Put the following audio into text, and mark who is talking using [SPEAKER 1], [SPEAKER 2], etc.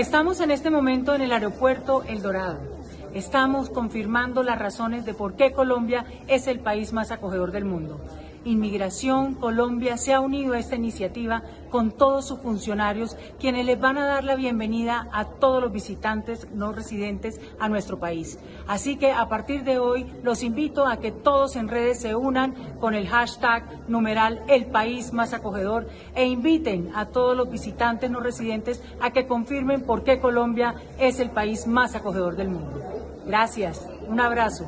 [SPEAKER 1] Estamos en este momento en el aeropuerto El Dorado. Estamos confirmando las razones de por qué Colombia es el país más acogedor del mundo. Inmigración Colombia se ha unido a esta iniciativa con todos sus funcionarios, quienes les van a dar la bienvenida a todos los visitantes no residentes a nuestro país. Así que a partir de hoy los invito a que todos en redes se unan con el hashtag numeral el país más acogedor e inviten a todos los visitantes no residentes a que confirmen por qué Colombia es el país más acogedor del mundo. Gracias. Un abrazo.